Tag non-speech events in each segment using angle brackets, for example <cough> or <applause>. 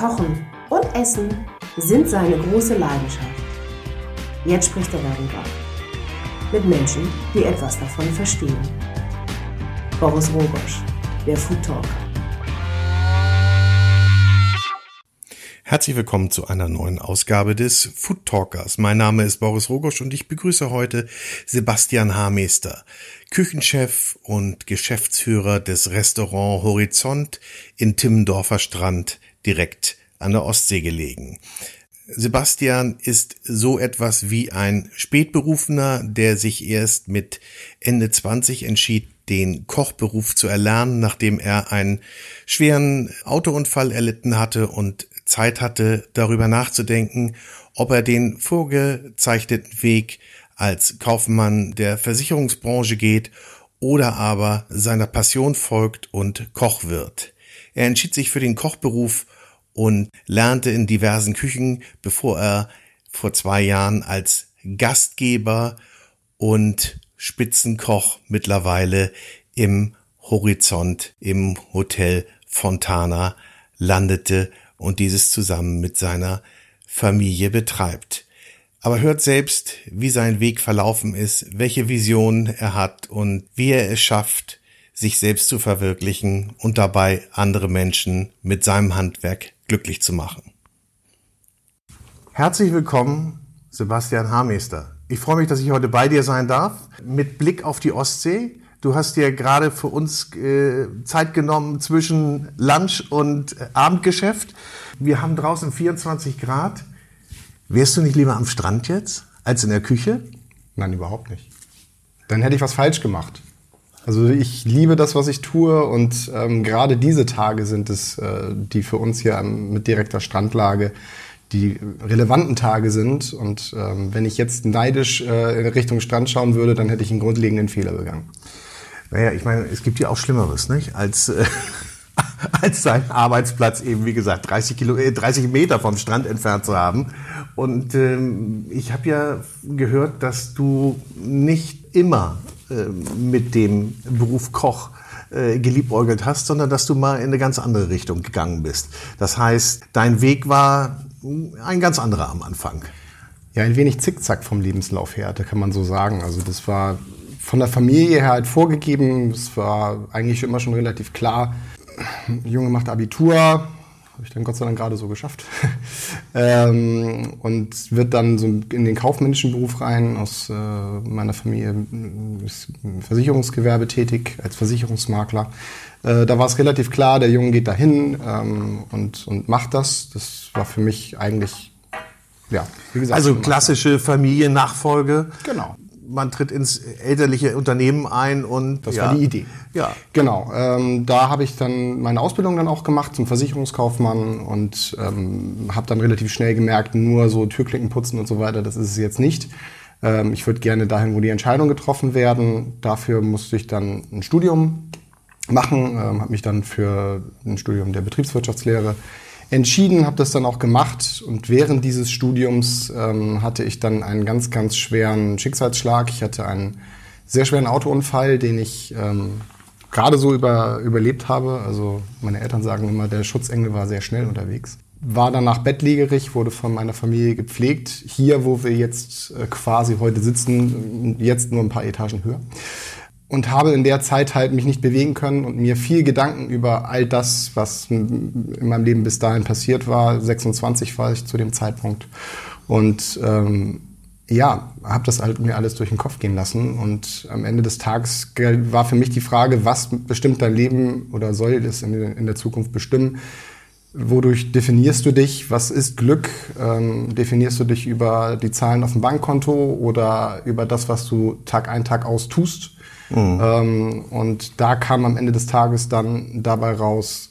Kochen und Essen sind seine große Leidenschaft. Jetzt spricht er darüber. Mit Menschen, die etwas davon verstehen. Boris Rogosch, der Food Talker. Herzlich willkommen zu einer neuen Ausgabe des Food Talkers. Mein Name ist Boris Rogosch und ich begrüße heute Sebastian Haarmeister, Küchenchef und Geschäftsführer des Restaurant Horizont in Timmendorfer Strand direkt an der Ostsee gelegen. Sebastian ist so etwas wie ein Spätberufener, der sich erst mit Ende 20 entschied, den Kochberuf zu erlernen, nachdem er einen schweren Autounfall erlitten hatte und Zeit hatte, darüber nachzudenken, ob er den vorgezeichneten Weg als Kaufmann der Versicherungsbranche geht oder aber seiner Passion folgt und Koch wird. Er entschied sich für den Kochberuf und lernte in diversen Küchen, bevor er vor zwei Jahren als Gastgeber und Spitzenkoch mittlerweile im Horizont im Hotel Fontana landete und dieses zusammen mit seiner Familie betreibt. Aber hört selbst, wie sein Weg verlaufen ist, welche Vision er hat und wie er es schafft, sich selbst zu verwirklichen und dabei andere Menschen mit seinem Handwerk glücklich zu machen. Herzlich willkommen, Sebastian Haarmeister. Ich freue mich, dass ich heute bei dir sein darf, mit Blick auf die Ostsee. Du hast dir gerade für uns äh, Zeit genommen zwischen Lunch und äh, Abendgeschäft. Wir haben draußen 24 Grad. Wärst du nicht lieber am Strand jetzt als in der Küche? Nein, überhaupt nicht. Dann hätte ich was falsch gemacht. Also ich liebe das, was ich tue und ähm, gerade diese Tage sind es, äh, die für uns hier mit direkter Strandlage die relevanten Tage sind. Und ähm, wenn ich jetzt neidisch äh, in Richtung Strand schauen würde, dann hätte ich einen grundlegenden Fehler begangen. Naja, ich meine, es gibt ja auch Schlimmeres, nicht? Als, äh, <laughs> als sein Arbeitsplatz eben, wie gesagt, 30, Kilo, äh, 30 Meter vom Strand entfernt zu haben. Und ähm, ich habe ja gehört, dass du nicht immer mit dem Beruf Koch äh, geliebäugelt hast, sondern dass du mal in eine ganz andere Richtung gegangen bist. Das heißt, dein Weg war ein ganz anderer am Anfang. Ja, ein wenig zickzack vom Lebenslauf her, da kann man so sagen. Also das war von der Familie her halt vorgegeben. Es war eigentlich immer schon relativ klar. Junge macht Abitur, habe ich dann Gott sei Dank gerade so geschafft. <laughs> ähm, und wird dann so in den kaufmännischen Beruf rein. Aus äh, meiner Familie ist im Versicherungsgewerbe tätig als Versicherungsmakler. Äh, da war es relativ klar, der Junge geht dahin ähm, und, und macht das. Das war für mich eigentlich ja, wie gesagt. Also klassische Familiennachfolge. Genau man tritt ins elterliche Unternehmen ein und das ja. war die Idee. Ja, genau. Ähm, da habe ich dann meine Ausbildung dann auch gemacht zum Versicherungskaufmann und ähm, habe dann relativ schnell gemerkt, nur so Türklinken putzen und so weiter, das ist es jetzt nicht. Ähm, ich würde gerne dahin, wo die Entscheidungen getroffen werden. Dafür musste ich dann ein Studium machen, ähm, habe mich dann für ein Studium der Betriebswirtschaftslehre entschieden, habe das dann auch gemacht und während dieses Studiums ähm, hatte ich dann einen ganz, ganz schweren Schicksalsschlag. Ich hatte einen sehr schweren Autounfall, den ich ähm, gerade so über, überlebt habe. Also meine Eltern sagen immer, der Schutzengel war sehr schnell unterwegs. War danach bettlägerig, wurde von meiner Familie gepflegt. Hier, wo wir jetzt äh, quasi heute sitzen, jetzt nur ein paar Etagen höher und habe in der Zeit halt mich nicht bewegen können und mir viel Gedanken über all das, was in meinem Leben bis dahin passiert war. 26 war ich zu dem Zeitpunkt und ähm, ja, habe das halt mir alles durch den Kopf gehen lassen und am Ende des Tages war für mich die Frage, was bestimmt dein Leben oder soll es in, in der Zukunft bestimmen? Wodurch definierst du dich? Was ist Glück? Ähm, definierst du dich über die Zahlen auf dem Bankkonto oder über das, was du Tag ein, Tag aus tust? Mhm. Ähm, und da kam am Ende des Tages dann dabei raus,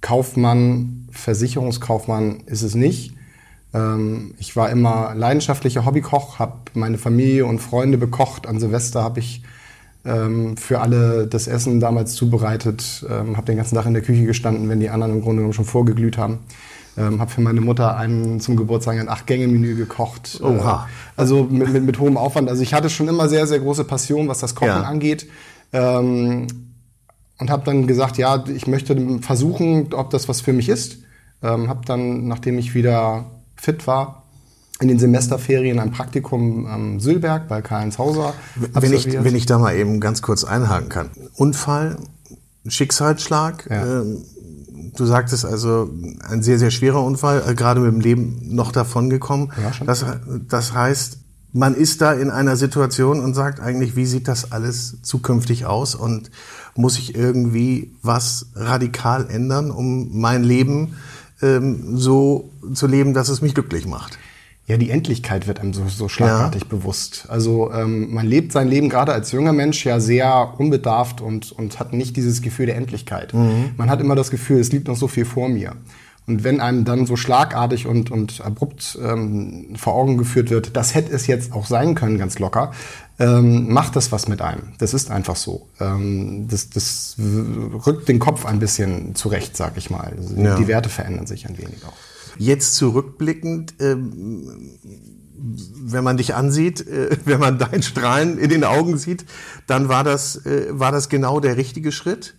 Kaufmann, Versicherungskaufmann ist es nicht. Ähm, ich war immer leidenschaftlicher Hobbykoch, habe meine Familie und Freunde bekocht. An Silvester habe ich ähm, für alle das Essen damals zubereitet, ähm, habe den ganzen Tag in der Küche gestanden, wenn die anderen im Grunde genommen schon vorgeglüht haben. Ähm, habe für meine Mutter einen zum Geburtstag ein Acht-Gänge-Menü gekocht. Oha. Äh, also mit, mit, mit, hohem Aufwand. Also ich hatte schon immer sehr, sehr große Passion, was das Kochen ja. angeht. Ähm, und habe dann gesagt, ja, ich möchte versuchen, ob das was für mich ist. Ähm, habe dann, nachdem ich wieder fit war, in den Semesterferien ein Praktikum am Sülberg bei Karl-Heinz Hauser. Wenn ich, wenn ich da mal eben ganz kurz einhaken kann. Unfall, Schicksalsschlag. Ja. Ähm, du sagtest also, ein sehr, sehr schwerer Unfall, äh, gerade mit dem Leben noch davon gekommen. Ja. Das, das heißt, man ist da in einer Situation und sagt eigentlich, wie sieht das alles zukünftig aus und muss ich irgendwie was radikal ändern, um mein Leben ähm, so zu leben, dass es mich glücklich macht? Ja, die Endlichkeit wird einem so, so schlagartig ja. bewusst. Also ähm, man lebt sein Leben gerade als junger Mensch ja sehr unbedarft und, und hat nicht dieses Gefühl der Endlichkeit. Mhm. Man hat immer das Gefühl, es liegt noch so viel vor mir. Und wenn einem dann so schlagartig und, und abrupt ähm, vor Augen geführt wird, das hätte es jetzt auch sein können, ganz locker, ähm, macht das was mit einem. Das ist einfach so. Ähm, das, das rückt den Kopf ein bisschen zurecht, sag ich mal. Ja. Die Werte verändern sich ein wenig auch. Jetzt zurückblickend, ähm, wenn man dich ansieht, äh, <laughs> wenn man dein Strahlen in den Augen sieht, dann war das, äh, war das genau der richtige Schritt.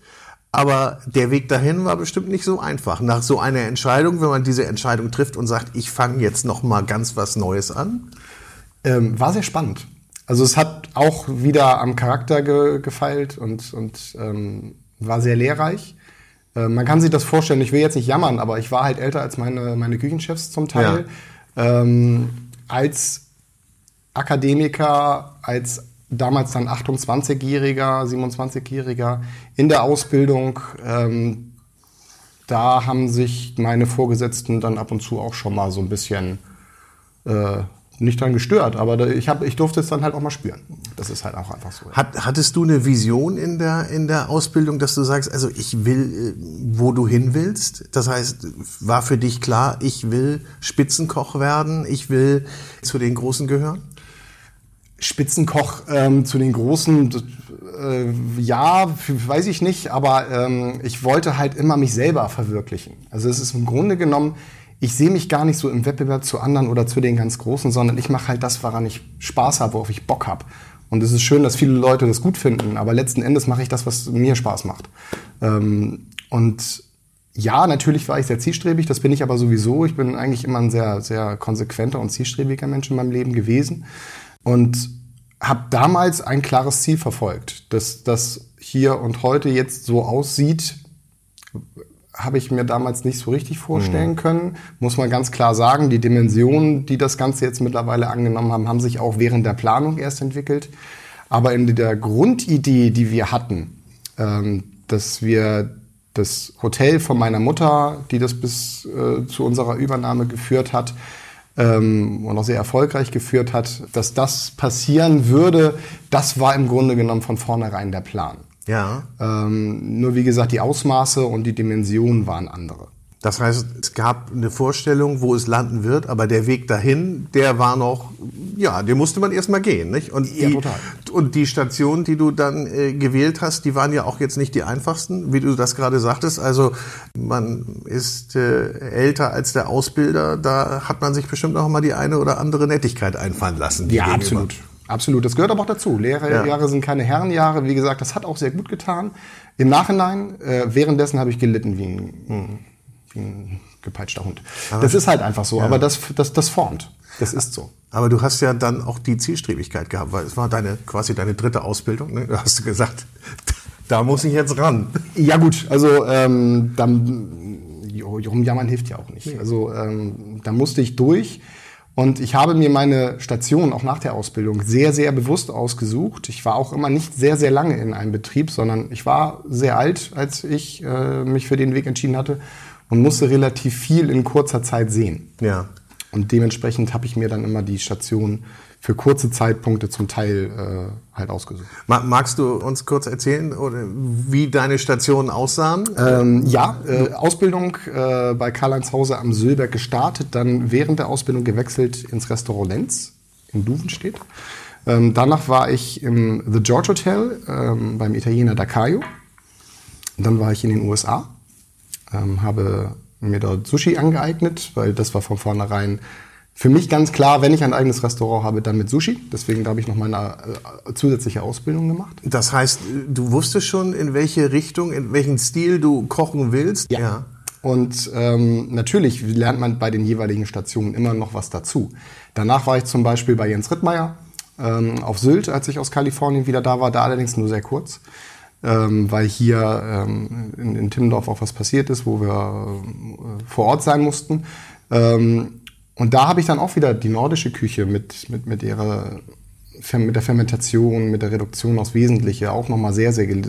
Aber der Weg dahin war bestimmt nicht so einfach. Nach so einer Entscheidung, wenn man diese Entscheidung trifft und sagt, ich fange jetzt noch mal ganz was Neues an, ähm, war sehr spannend. Also es hat auch wieder am Charakter ge gefeilt und, und ähm, war sehr lehrreich. Äh, man kann sich das vorstellen, ich will jetzt nicht jammern, aber ich war halt älter als meine, meine Küchenchefs zum Teil. Ja. Ähm, als Akademiker, als damals dann 28-Jähriger, 27-Jähriger in der Ausbildung, ähm, da haben sich meine Vorgesetzten dann ab und zu auch schon mal so ein bisschen äh, nicht dran gestört, aber ich, hab, ich durfte es dann halt auch mal spüren. Das ist halt auch einfach so. Hat, hattest du eine Vision in der, in der Ausbildung, dass du sagst, also ich will, äh, wo du hin willst? Das heißt, war für dich klar, ich will Spitzenkoch werden, ich will zu den Großen gehören? Spitzenkoch ähm, zu den Großen, äh, ja, weiß ich nicht, aber ähm, ich wollte halt immer mich selber verwirklichen. Also es ist im Grunde genommen, ich sehe mich gar nicht so im Wettbewerb zu anderen oder zu den ganz Großen, sondern ich mache halt das, woran ich Spaß habe, worauf ich Bock habe. Und es ist schön, dass viele Leute das gut finden, aber letzten Endes mache ich das, was mir Spaß macht. Ähm, und ja, natürlich war ich sehr zielstrebig, das bin ich aber sowieso. Ich bin eigentlich immer ein sehr, sehr konsequenter und zielstrebiger Mensch in meinem Leben gewesen. Und habe damals ein klares Ziel verfolgt, dass das hier und heute jetzt so aussieht, habe ich mir damals nicht so richtig vorstellen mhm. können. Muss man ganz klar sagen, die Dimensionen, die das Ganze jetzt mittlerweile angenommen haben, haben sich auch während der Planung erst entwickelt. Aber in der Grundidee, die wir hatten, ähm, dass wir das Hotel von meiner Mutter, die das bis äh, zu unserer Übernahme geführt hat, ähm, und auch sehr erfolgreich geführt hat, dass das passieren würde, das war im Grunde genommen von vornherein der Plan. Ja. Ähm, nur wie gesagt, die Ausmaße und die Dimensionen waren andere. Das heißt, es gab eine Vorstellung, wo es landen wird, aber der Weg dahin, der war noch, ja, den musste man erstmal gehen, nicht? Und ja, die, total. Und die Stationen, die du dann äh, gewählt hast, die waren ja auch jetzt nicht die einfachsten, wie du das gerade sagtest. Also man ist äh, älter als der Ausbilder, da hat man sich bestimmt auch mal die eine oder andere Nettigkeit einfallen lassen. Ja, absolut. Absolut, das gehört aber auch dazu. Lehrjahre ja. sind keine Herrenjahre. Wie gesagt, das hat auch sehr gut getan. Im Nachhinein, äh, währenddessen habe ich gelitten wie ein, hm ein gepeitschter Hund. Aber das ist halt einfach so, ja. aber das, das, das formt. Das ist so. Aber du hast ja dann auch die Zielstrebigkeit gehabt, weil es war deine quasi deine dritte Ausbildung. Ne? Du hast gesagt, <laughs> da muss ich jetzt ran. Ja gut, also ähm, dann rumjammern hilft ja auch nicht. Also ähm, da musste ich durch. Und ich habe mir meine Station auch nach der Ausbildung sehr, sehr bewusst ausgesucht. Ich war auch immer nicht sehr, sehr lange in einem Betrieb, sondern ich war sehr alt, als ich äh, mich für den Weg entschieden hatte und musste relativ viel in kurzer Zeit sehen. Ja. Und dementsprechend habe ich mir dann immer die Station für kurze Zeitpunkte zum Teil äh, halt ausgesucht. Magst du uns kurz erzählen, oder wie deine Stationen aussahen? Ähm, ja, äh, Ausbildung äh, bei Karl-Heinz Hause am Sülberg gestartet, dann während der Ausbildung gewechselt ins Restaurant Lenz in Duvenstedt. Ähm, danach war ich im The George Hotel ähm, beim Italiener Dacaio. Dann war ich in den USA ähm, habe mir dort Sushi angeeignet, weil das war von vornherein für mich ganz klar, wenn ich ein eigenes Restaurant habe, dann mit Sushi. Deswegen habe ich noch meine äh, zusätzliche Ausbildung gemacht. Das heißt, du wusstest schon, in welche Richtung, in welchen Stil du kochen willst? Ja. ja. Und ähm, natürlich lernt man bei den jeweiligen Stationen immer noch was dazu. Danach war ich zum Beispiel bei Jens Rittmeier ähm, auf Sylt, als ich aus Kalifornien wieder da war, da allerdings nur sehr kurz, ähm, weil hier ähm, in, in Timmendorf auch was passiert ist, wo wir äh, vor Ort sein mussten. Ähm, und da habe ich dann auch wieder die nordische Küche mit, mit, mit ihrer mit der Fermentation, mit der Reduktion aufs Wesentliche auch nochmal sehr, sehr gel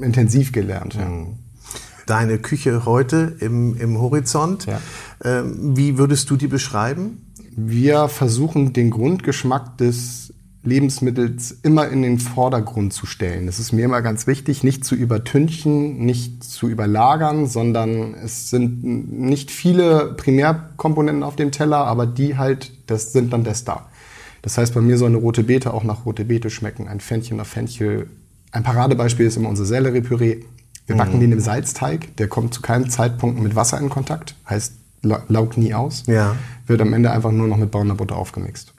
intensiv gelernt. Ja. Deine Küche heute im, im Horizont, ja. ähm, wie würdest du die beschreiben? Wir versuchen den Grundgeschmack des Lebensmittels immer in den Vordergrund zu stellen. Das ist mir immer ganz wichtig, nicht zu übertünchen, nicht zu überlagern, sondern es sind nicht viele Primärkomponenten auf dem Teller, aber die halt, das sind dann der Star. Das heißt, bei mir soll eine rote Beete auch nach rote Beete schmecken, ein Fenchel nach Fenchel. Ein Paradebeispiel ist immer unser Sellerie-Püree. Wir backen mhm. den im Salzteig, der kommt zu keinem Zeitpunkt mit Wasser in Kontakt, heißt laugt nie aus. Ja. Wird am Ende einfach nur noch mit brauner Butter aufgemixt.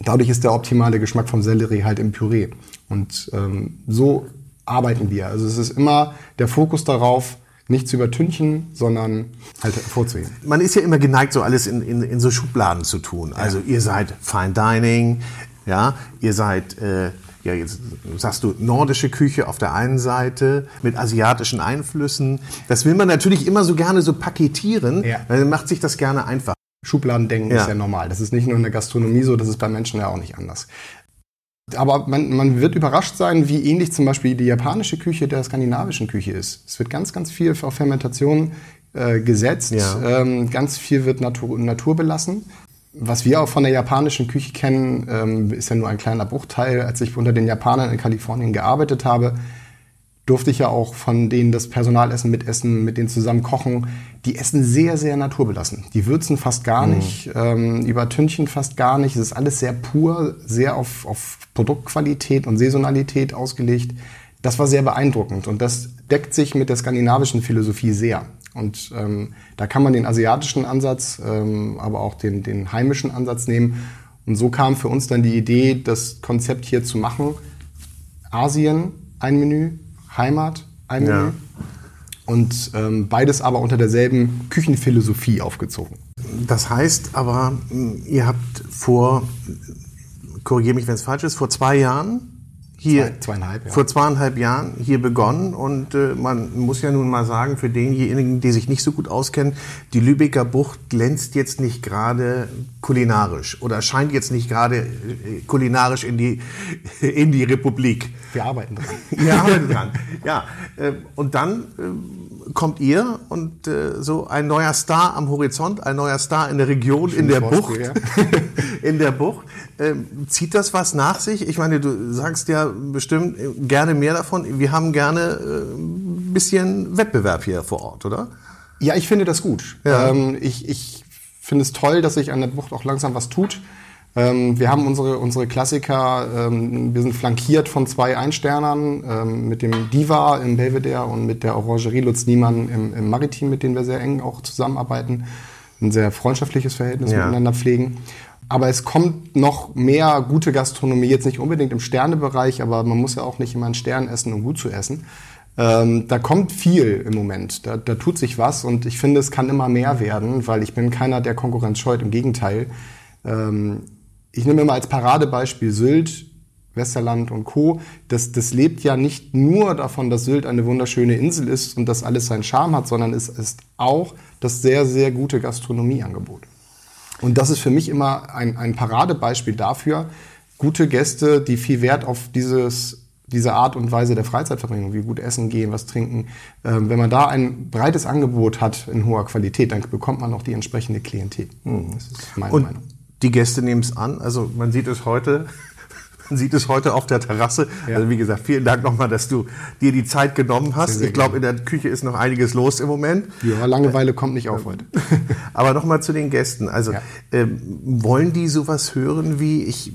Dadurch ist der optimale Geschmack vom Sellerie halt im Püree. Und ähm, so arbeiten wir. Also es ist immer der Fokus darauf, nicht zu übertünchen, sondern halt hervorzuheben. Man ist ja immer geneigt, so alles in, in, in so Schubladen zu tun. Also ja. ihr seid Fine Dining, ja, ihr seid, äh, ja, jetzt sagst du nordische Küche auf der einen Seite mit asiatischen Einflüssen. Das will man natürlich immer so gerne so paketieren, ja. weil dann macht sich das gerne einfach. Schubladendenken ja. ist ja normal. Das ist nicht nur in der Gastronomie so, das ist bei Menschen ja auch nicht anders. Aber man, man wird überrascht sein, wie ähnlich zum Beispiel die japanische Küche der skandinavischen Küche ist. Es wird ganz, ganz viel auf Fermentation äh, gesetzt. Ja. Ähm, ganz viel wird Natur, Natur belassen. Was wir auch von der japanischen Küche kennen, ähm, ist ja nur ein kleiner Bruchteil. Als ich unter den Japanern in Kalifornien gearbeitet habe, durfte ich ja auch von denen das Personalessen mitessen, mit denen zusammen kochen. Die essen sehr, sehr naturbelassen. Die würzen fast gar mhm. nicht, ähm, übertünchen fast gar nicht. Es ist alles sehr pur, sehr auf, auf Produktqualität und Saisonalität ausgelegt. Das war sehr beeindruckend und das deckt sich mit der skandinavischen Philosophie sehr. Und ähm, da kann man den asiatischen Ansatz, ähm, aber auch den, den heimischen Ansatz nehmen. Und so kam für uns dann die Idee, das Konzept hier zu machen. Asien, ein Menü, Heimat, ein Menü. Ja. Und ähm, beides aber unter derselben Küchenphilosophie aufgezogen. Das heißt aber, ihr habt vor, korrigiere mich, wenn es falsch ist, vor zwei Jahren hier Zwei, zweieinhalb, ja. vor zweieinhalb Jahren hier begonnen und äh, man muss ja nun mal sagen, für denjenigen, die sich nicht so gut auskennen, die Lübecker Bucht glänzt jetzt nicht gerade kulinarisch oder scheint jetzt nicht gerade äh, kulinarisch in die, <laughs> in die Republik. Wir arbeiten dran. Wir arbeiten dran, ja. Äh, und dann äh, kommt ihr und äh, so ein neuer Star am Horizont, ein neuer Star in der Region, in der Bucht. <laughs> in der Bucht. Ähm, zieht das was nach sich? Ich meine, du sagst ja bestimmt gerne mehr davon. Wir haben gerne ein bisschen Wettbewerb hier vor Ort, oder? Ja, ich finde das gut. Ja. Ähm, ich, ich finde es toll, dass sich an der Bucht auch langsam was tut. Ähm, wir haben unsere, unsere Klassiker, ähm, wir sind flankiert von zwei Einsternern, ähm, mit dem Diva im Belvedere und mit der Orangerie Lutz Niemann im, im Maritim, mit denen wir sehr eng auch zusammenarbeiten, ein sehr freundschaftliches Verhältnis ja. miteinander pflegen. Aber es kommt noch mehr gute Gastronomie, jetzt nicht unbedingt im Sternebereich, aber man muss ja auch nicht immer einen Stern essen, um gut zu essen. Ähm, da kommt viel im Moment, da, da tut sich was und ich finde, es kann immer mehr werden, weil ich bin keiner, der Konkurrenz scheut, im Gegenteil. Ähm, ich nehme mal als Paradebeispiel Sylt, Westerland und Co. Das, das lebt ja nicht nur davon, dass Sylt eine wunderschöne Insel ist und dass alles seinen Charme hat, sondern es ist auch das sehr, sehr gute Gastronomieangebot. Und das ist für mich immer ein, ein Paradebeispiel dafür, gute Gäste, die viel Wert auf dieses, diese Art und Weise der Freizeitverbringung, wie gut essen gehen, was trinken. Ähm, wenn man da ein breites Angebot hat in hoher Qualität, dann bekommt man auch die entsprechende Klientel. Hm, das ist meine und Meinung. Die Gäste nehmen es an. Also man sieht es heute. <laughs> Man sieht es heute auf der Terrasse. Ja. Also wie gesagt, vielen Dank nochmal, dass du dir die Zeit genommen hast. Sehr, sehr ich glaube, in der Küche ist noch einiges los im Moment. Ja, Langeweile kommt nicht auf heute. <laughs> Aber nochmal zu den Gästen. Also ja. ähm, wollen die sowas hören, wie ich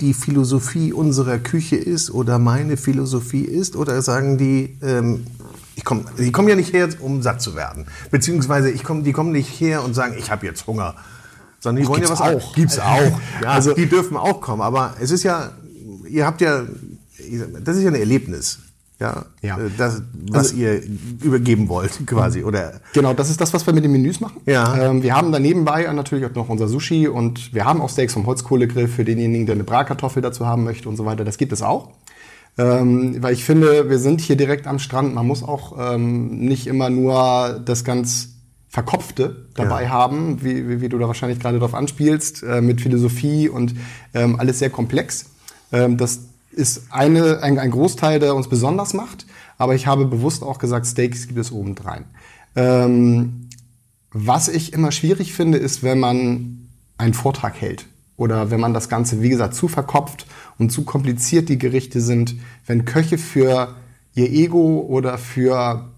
die Philosophie unserer Küche ist oder meine Philosophie ist? Oder sagen die, ähm, ich komm, die kommen ja nicht her, um satt zu werden. Beziehungsweise ich komm, die kommen nicht her und sagen, ich habe jetzt Hunger sondern die wollen ja was auch. Gibt's auch. <laughs> Ja, also die dürfen auch kommen. Aber es ist ja, ihr habt ja, das ist ja ein Erlebnis. ja, ja. Äh, das, was also, ihr übergeben wollt, quasi, oder? Genau, das ist das, was wir mit den Menüs machen. Ja. Ähm, wir haben da nebenbei natürlich auch noch unser Sushi und wir haben auch Steaks vom Holzkohlegrill für denjenigen, der eine Bratkartoffel dazu haben möchte und so weiter. Das gibt es auch. Ähm, weil ich finde, wir sind hier direkt am Strand. Man muss auch ähm, nicht immer nur das ganz Verkopfte dabei ja. haben, wie, wie, wie, du da wahrscheinlich gerade drauf anspielst, äh, mit Philosophie und ähm, alles sehr komplex. Ähm, das ist eine, ein, ein Großteil, der uns besonders macht. Aber ich habe bewusst auch gesagt, Steaks gibt es obendrein. Ähm, was ich immer schwierig finde, ist, wenn man einen Vortrag hält oder wenn man das Ganze, wie gesagt, zu verkopft und zu kompliziert die Gerichte sind, wenn Köche für ihr Ego oder für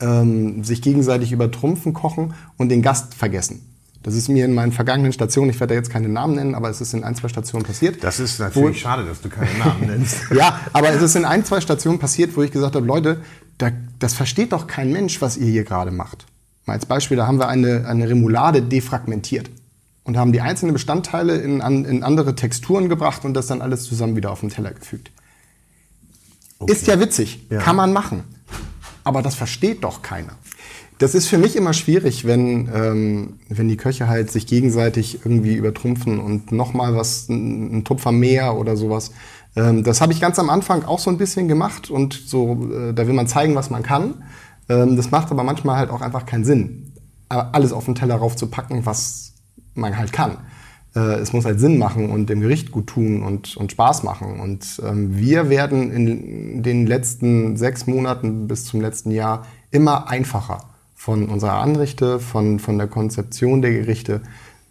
ähm, sich gegenseitig übertrumpfen kochen und den Gast vergessen. Das ist mir in meinen vergangenen Stationen, ich werde da jetzt keine Namen nennen, aber es ist in ein, zwei Stationen passiert. Das ist natürlich wo, schade, dass du keine Namen nennst. <laughs> ja, aber es ist in ein, zwei Stationen passiert, wo ich gesagt habe, Leute, da, das versteht doch kein Mensch, was ihr hier gerade macht. Mal als Beispiel, da haben wir eine, eine Remoulade defragmentiert und haben die einzelnen Bestandteile in, an, in andere Texturen gebracht und das dann alles zusammen wieder auf den Teller gefügt. Okay. Ist ja witzig, ja. kann man machen. Aber das versteht doch keiner. Das ist für mich immer schwierig, wenn, ähm, wenn die Köche halt sich gegenseitig irgendwie übertrumpfen und nochmal was, ein, Tupfer mehr oder sowas. Ähm, das habe ich ganz am Anfang auch so ein bisschen gemacht und so, äh, da will man zeigen, was man kann. Ähm, das macht aber manchmal halt auch einfach keinen Sinn, alles auf den Teller raufzupacken, was man halt kann. Äh, es muss halt Sinn machen und dem Gericht gut tun und, und Spaß machen. Und ähm, wir werden in den letzten sechs Monaten bis zum letzten Jahr immer einfacher von unserer Anrichte, von, von der Konzeption der Gerichte.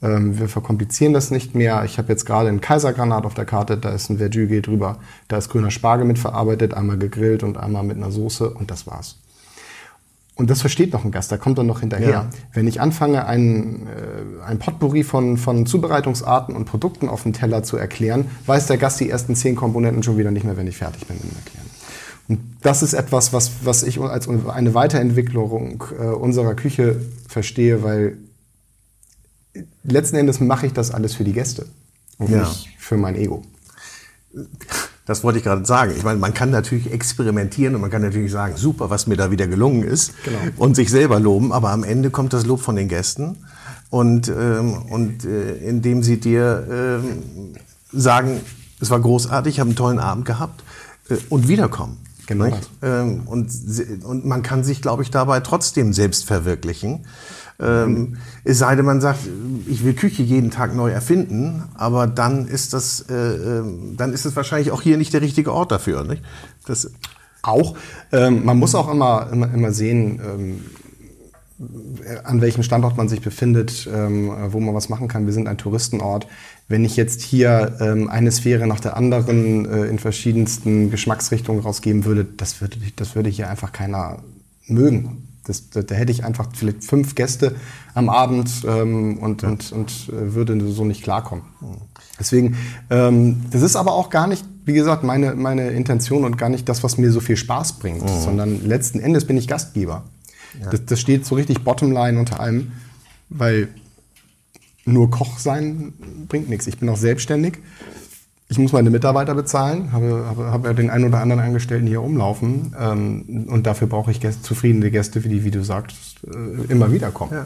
Ähm, wir verkomplizieren das nicht mehr. Ich habe jetzt gerade einen Kaisergranat auf der Karte, da ist ein Verjüge drüber, da ist grüner Spargel mitverarbeitet, einmal gegrillt und einmal mit einer Soße und das war's. Und das versteht noch ein Gast, da kommt dann noch hinterher. Ja. Wenn ich anfange, ein, äh, ein Potpourri von, von Zubereitungsarten und Produkten auf dem Teller zu erklären, weiß der Gast die ersten zehn Komponenten schon wieder nicht mehr, wenn ich fertig bin mit dem Erklären. Und das ist etwas, was, was ich als eine Weiterentwicklung äh, unserer Küche verstehe, weil letzten Endes mache ich das alles für die Gäste und ja. nicht für mein Ego. Das wollte ich gerade sagen. Ich meine, man kann natürlich experimentieren und man kann natürlich sagen, super, was mir da wieder gelungen ist genau. und sich selber loben, aber am Ende kommt das Lob von den Gästen und, ähm, und äh, indem sie dir ähm, sagen, es war großartig, ich habe einen tollen Abend gehabt äh, und wiederkommen. Genau. Ähm, und, und man kann sich, glaube ich, dabei trotzdem selbst verwirklichen. Ähm, es sei denn, man sagt, ich will Küche jeden Tag neu erfinden, aber dann ist das, äh, ähm, dann ist es wahrscheinlich auch hier nicht der richtige Ort dafür. Nicht? Das auch. Ähm, man muss auch immer, immer, immer sehen, ähm, an welchem Standort man sich befindet, ähm, wo man was machen kann. Wir sind ein Touristenort. Wenn ich jetzt hier ähm, eine Sphäre nach der anderen äh, in verschiedensten Geschmacksrichtungen rausgeben würde, das würde, das würde hier einfach keiner mögen. Das, da, da, hätte ich einfach vielleicht fünf Gäste am Abend ähm, und, ja. und, und äh, würde so nicht klarkommen. Deswegen, ähm, das ist aber auch gar nicht, wie gesagt, meine, meine Intention und gar nicht das, was mir so viel Spaß bringt, mhm. sondern letzten Endes bin ich Gastgeber. Ja. Das, das steht so richtig Bottomline unter allem, weil nur Koch sein bringt nichts. Ich bin auch selbstständig ich muss meine Mitarbeiter bezahlen, habe, habe, habe den einen oder anderen Angestellten hier umlaufen ähm, und dafür brauche ich Gäste, zufriedene Gäste, die, wie du sagst, äh, immer wieder kommen. Ja.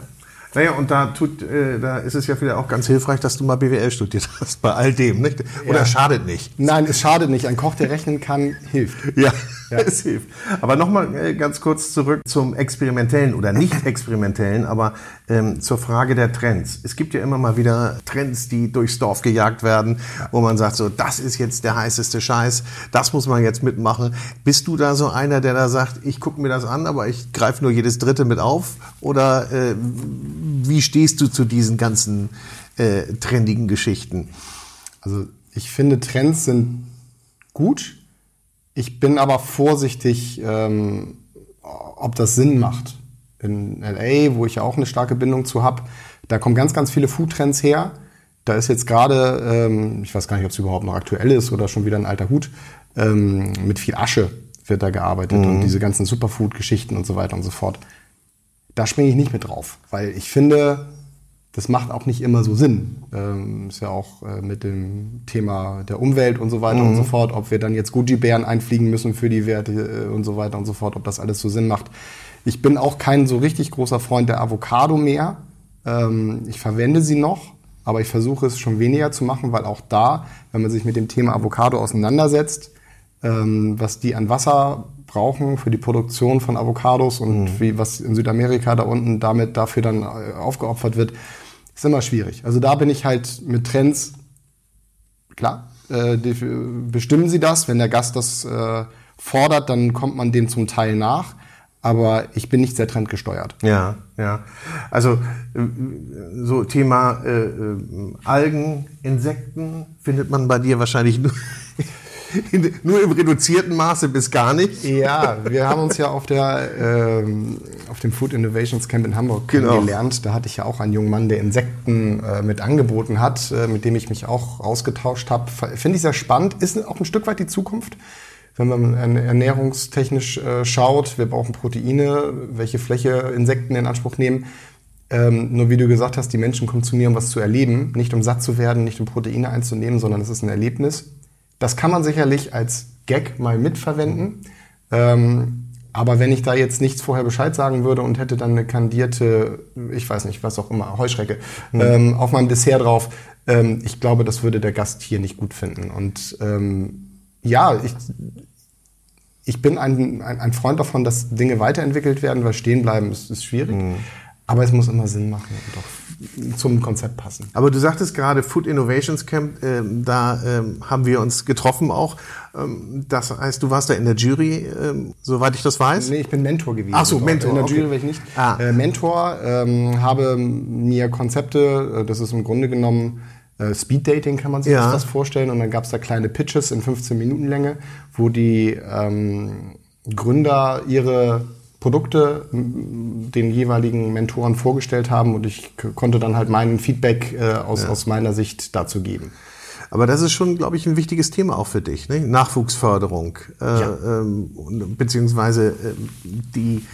Naja, und da tut, äh, da ist es ja vielleicht auch ganz hilfreich, dass du mal BWL studiert <laughs> hast bei all dem, nicht? Oder ja. schadet nicht? Nein, es schadet nicht. Ein Koch, der rechnen kann, hilft. Ja, ja. <laughs> es hilft. Aber nochmal äh, ganz kurz zurück zum experimentellen oder nicht <laughs> experimentellen, aber ähm, zur Frage der Trends. Es gibt ja immer mal wieder Trends, die durchs Dorf gejagt werden, wo man sagt, so, das ist jetzt der heißeste Scheiß, das muss man jetzt mitmachen. Bist du da so einer, der da sagt, ich gucke mir das an, aber ich greife nur jedes Dritte mit auf? Oder äh, wie stehst du zu diesen ganzen äh, trendigen Geschichten? Also ich finde, Trends sind gut. Ich bin aber vorsichtig, ähm, ob das Sinn macht. In LA, wo ich ja auch eine starke Bindung zu habe, da kommen ganz, ganz viele Food-Trends her. Da ist jetzt gerade, ähm, ich weiß gar nicht, ob es überhaupt noch aktuell ist oder schon wieder ein alter Hut, ähm, mit viel Asche wird da gearbeitet mhm. und diese ganzen Superfood-Geschichten und so weiter und so fort da springe ich nicht mit drauf, weil ich finde, das macht auch nicht immer so Sinn. Ähm, ist ja auch äh, mit dem Thema der Umwelt und so weiter mhm. und so fort, ob wir dann jetzt Gucci-Bären einfliegen müssen für die Werte äh, und so weiter und so fort, ob das alles so Sinn macht. Ich bin auch kein so richtig großer Freund der Avocado mehr. Ähm, ich verwende sie noch, aber ich versuche es schon weniger zu machen, weil auch da, wenn man sich mit dem Thema Avocado auseinandersetzt, ähm, was die an Wasser brauchen für die Produktion von Avocados und mhm. wie was in Südamerika da unten damit dafür dann äh, aufgeopfert wird, ist immer schwierig. Also da bin ich halt mit Trends, klar, äh, bestimmen sie das. Wenn der Gast das äh, fordert, dann kommt man dem zum Teil nach. Aber ich bin nicht sehr trendgesteuert. Ja, ja. Also äh, so Thema äh, äh, Algen, Insekten findet man bei dir wahrscheinlich nur nur im reduzierten Maße bis gar nicht. Ja, wir haben uns ja auf, der, ähm, auf dem Food Innovations Camp in Hamburg genau. kennengelernt. Da hatte ich ja auch einen jungen Mann, der Insekten äh, mit angeboten hat, äh, mit dem ich mich auch ausgetauscht habe. Finde ich sehr spannend. Ist auch ein Stück weit die Zukunft. Wenn man ernährungstechnisch äh, schaut, wir brauchen Proteine, welche Fläche Insekten in Anspruch nehmen. Ähm, nur wie du gesagt hast, die Menschen kommen zu mir, um was zu erleben, nicht um satt zu werden, nicht um Proteine einzunehmen, sondern es ist ein Erlebnis. Das kann man sicherlich als Gag mal mitverwenden. Ähm, aber wenn ich da jetzt nichts vorher Bescheid sagen würde und hätte dann eine kandierte, ich weiß nicht, was auch immer, Heuschrecke, mhm. ähm, auf meinem Dessert drauf, ähm, ich glaube, das würde der Gast hier nicht gut finden. Und ähm, ja, ich, ich bin ein, ein, ein, Freund davon, dass Dinge weiterentwickelt werden, weil stehen bleiben ist, ist schwierig. Mhm. Aber es muss immer Sinn machen und auch zum Konzept passen. Aber du sagtest gerade Food Innovations Camp, äh, da äh, haben wir uns getroffen auch. Ähm, das heißt, du warst da in der Jury, äh, soweit ich das weiß? Nee, ich bin Mentor gewesen. Ach so, Mentor. In der okay. Jury war ich nicht. Ah. Äh, Mentor, ähm, habe mir Konzepte, äh, das ist im Grunde genommen äh, Speed Dating kann man sich ja. das vorstellen. Und dann gab es da kleine Pitches in 15 Minuten Länge, wo die ähm, Gründer ihre Produkte den jeweiligen Mentoren vorgestellt haben und ich konnte dann halt meinen Feedback äh, aus, ja. aus meiner Sicht dazu geben. Aber das ist schon, glaube ich, ein wichtiges Thema auch für dich, ne? Nachwuchsförderung, äh, ja. ähm, beziehungsweise äh, die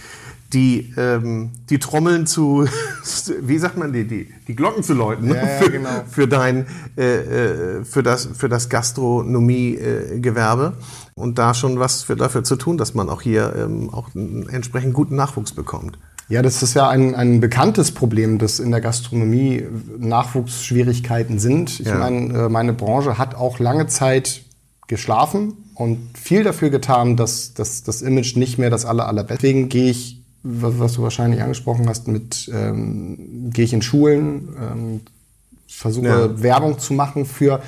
die, ähm, die Trommeln zu, <laughs> wie sagt man die, die, die Glocken zu läuten, ne? ja, ja, für, genau. für dein, äh, äh, für das, für das Gastronomiegewerbe äh, und da schon was für, dafür zu tun, dass man auch hier ähm, auch einen entsprechend guten Nachwuchs bekommt. Ja, das ist ja ein, ein bekanntes Problem, dass in der Gastronomie Nachwuchsschwierigkeiten sind. Ich ja. meine, äh, meine Branche hat auch lange Zeit geschlafen und viel dafür getan, dass, dass das Image nicht mehr das aller, allerbeste. Deswegen gehe ich was, was du wahrscheinlich angesprochen hast, mit ähm, gehe ich in Schulen, ähm, versuche ja. Werbung zu machen für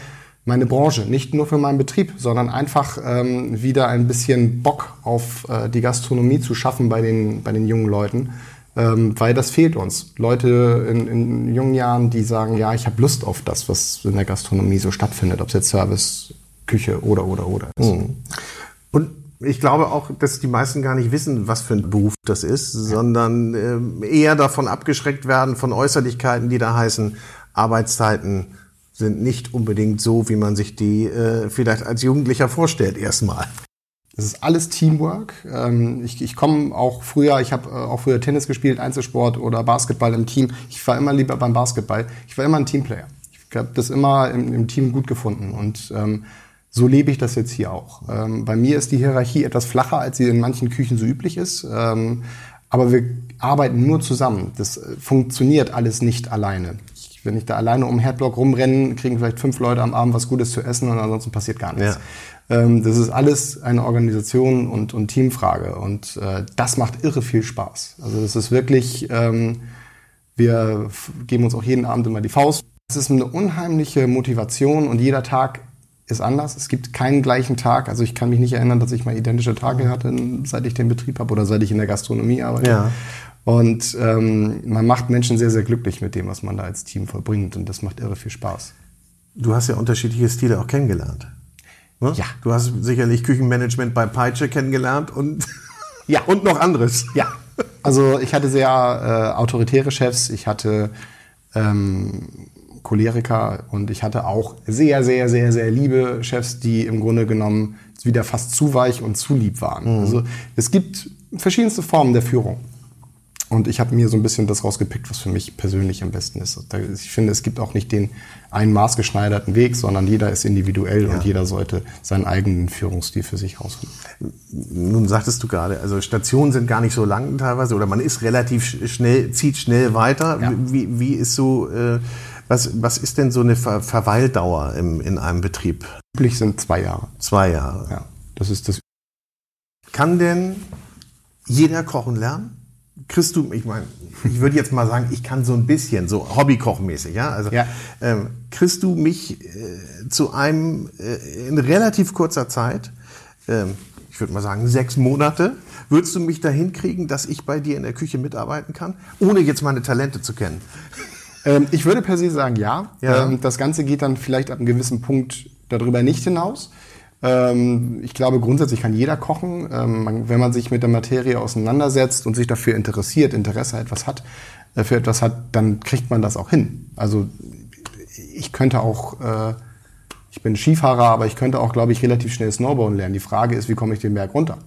meine Branche, nicht nur für meinen Betrieb, sondern einfach ähm, wieder ein bisschen Bock auf äh, die Gastronomie zu schaffen bei den, bei den jungen Leuten, ähm, weil das fehlt uns. Leute in, in jungen Jahren, die sagen, ja, ich habe Lust auf das, was in der Gastronomie so stattfindet, ob es jetzt Service, Küche oder oder oder ist. Mhm. Und ich glaube auch, dass die meisten gar nicht wissen, was für ein Beruf das ist, sondern äh, eher davon abgeschreckt werden von Äußerlichkeiten, die da heißen, Arbeitszeiten sind nicht unbedingt so, wie man sich die äh, vielleicht als Jugendlicher vorstellt erstmal. Das ist alles Teamwork. Ähm, ich, ich komme auch früher, ich habe äh, auch früher Tennis gespielt, Einzelsport oder Basketball im Team. Ich war immer lieber beim Basketball. Ich war immer ein Teamplayer. Ich habe das immer im, im, Team gut gefunden und ähm, so lebe ich das jetzt hier auch. Ähm, bei mir ist die Hierarchie etwas flacher, als sie in manchen Küchen so üblich ist. Ähm, aber wir arbeiten nur zusammen. Das äh, funktioniert alles nicht alleine. Ich, wenn ich da alleine um Herdblock rumrenne, kriegen vielleicht fünf Leute am Abend was Gutes zu essen und ansonsten passiert gar nichts. Ja. Ähm, das ist alles eine Organisation und, und Teamfrage. Und äh, das macht irre viel Spaß. Also das ist wirklich, ähm, wir geben uns auch jeden Abend immer die Faust. Es ist eine unheimliche Motivation und jeder Tag ist anders. Es gibt keinen gleichen Tag. Also ich kann mich nicht erinnern, dass ich mal identische Tage hatte, seit ich den Betrieb habe oder seit ich in der Gastronomie arbeite. Ja. Und ähm, man macht Menschen sehr, sehr glücklich mit dem, was man da als Team vollbringt. Und das macht irre viel Spaß. Du hast ja unterschiedliche Stile auch kennengelernt. Ne? Ja. Du hast sicherlich Küchenmanagement bei Peitsche kennengelernt und, ja. <laughs> und noch anderes. Ja. Also ich hatte sehr äh, autoritäre Chefs. Ich hatte ähm, Choleriker und ich hatte auch sehr, sehr, sehr, sehr liebe Chefs, die im Grunde genommen wieder fast zu weich und zu lieb waren. Mhm. Also es gibt verschiedenste Formen der Führung. Und ich habe mir so ein bisschen das rausgepickt, was für mich persönlich am besten ist. Ich finde, es gibt auch nicht den einen maßgeschneiderten Weg, sondern jeder ist individuell ja. und jeder sollte seinen eigenen Führungsstil für sich rausfinden. Nun sagtest du gerade, also Stationen sind gar nicht so lang teilweise oder man ist relativ schnell, zieht schnell weiter. Ja. Wie, wie ist so, äh, was, was ist denn so eine Ver Verweildauer im, in einem Betrieb? Üblich sind zwei Jahre. Zwei Jahre. Ja, das ist das. Kann denn jeder kochen lernen? kriegst du, ich meine, ich würde jetzt mal sagen, ich kann so ein bisschen, so Hobbykochmäßig, ja. Also ja. Ähm, kriegst du mich äh, zu einem äh, in relativ kurzer Zeit, ähm, ich würde mal sagen, sechs Monate, würdest du mich dahin kriegen, dass ich bei dir in der Küche mitarbeiten kann, ohne jetzt meine Talente zu kennen? Ähm, ich würde per se sagen, ja. ja. Ähm, das Ganze geht dann vielleicht ab einem gewissen Punkt darüber nicht hinaus. Ähm, ich glaube, grundsätzlich kann jeder kochen. Ähm, wenn man sich mit der Materie auseinandersetzt und sich dafür interessiert, Interesse etwas hat, äh, für etwas hat, dann kriegt man das auch hin. Also ich könnte auch, äh, ich bin Skifahrer, aber ich könnte auch, glaube ich, relativ schnell Snowboarden lernen. Die Frage ist, wie komme ich den Berg runter?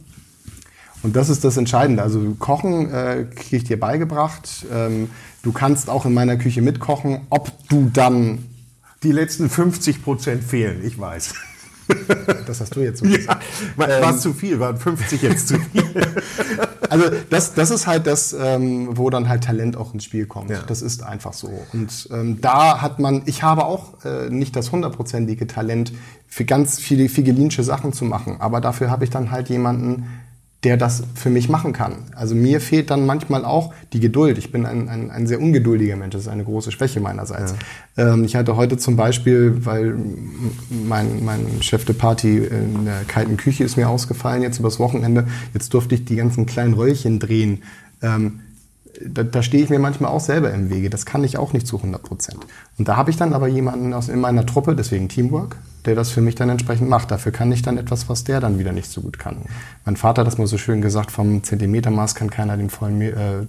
Und das ist das Entscheidende. Also Kochen äh, kriege ich dir beigebracht. Ähm, du kannst auch in meiner Küche mitkochen. Ob du dann... Die letzten 50 Prozent fehlen, ich weiß. <laughs> Das hast du jetzt so gesagt. Ja, war ähm, zu viel, waren 50 jetzt zu viel. <laughs> also das, das ist halt das, ähm, wo dann halt Talent auch ins Spiel kommt. Ja. Das ist einfach so. Und ähm, da hat man, ich habe auch äh, nicht das hundertprozentige Talent, für ganz viele figelinsche Sachen zu machen. Aber dafür habe ich dann halt jemanden, der das für mich machen kann. Also mir fehlt dann manchmal auch die Geduld. Ich bin ein, ein, ein sehr ungeduldiger Mensch. Das ist eine große Schwäche meinerseits. Ja. Ähm, ich hatte heute zum Beispiel, weil mein, mein Chef de Party in der kalten Küche ist mir ausgefallen jetzt übers Wochenende. Jetzt durfte ich die ganzen kleinen Röllchen drehen. Ähm, da, da stehe ich mir manchmal auch selber im Wege. Das kann ich auch nicht zu 100 Prozent. Und da habe ich dann aber jemanden aus in meiner Truppe, deswegen Teamwork, der das für mich dann entsprechend macht. Dafür kann ich dann etwas, was der dann wieder nicht so gut kann. Mein Vater hat das mal so schön gesagt, vom Zentimetermaß kann keiner den vollen, äh,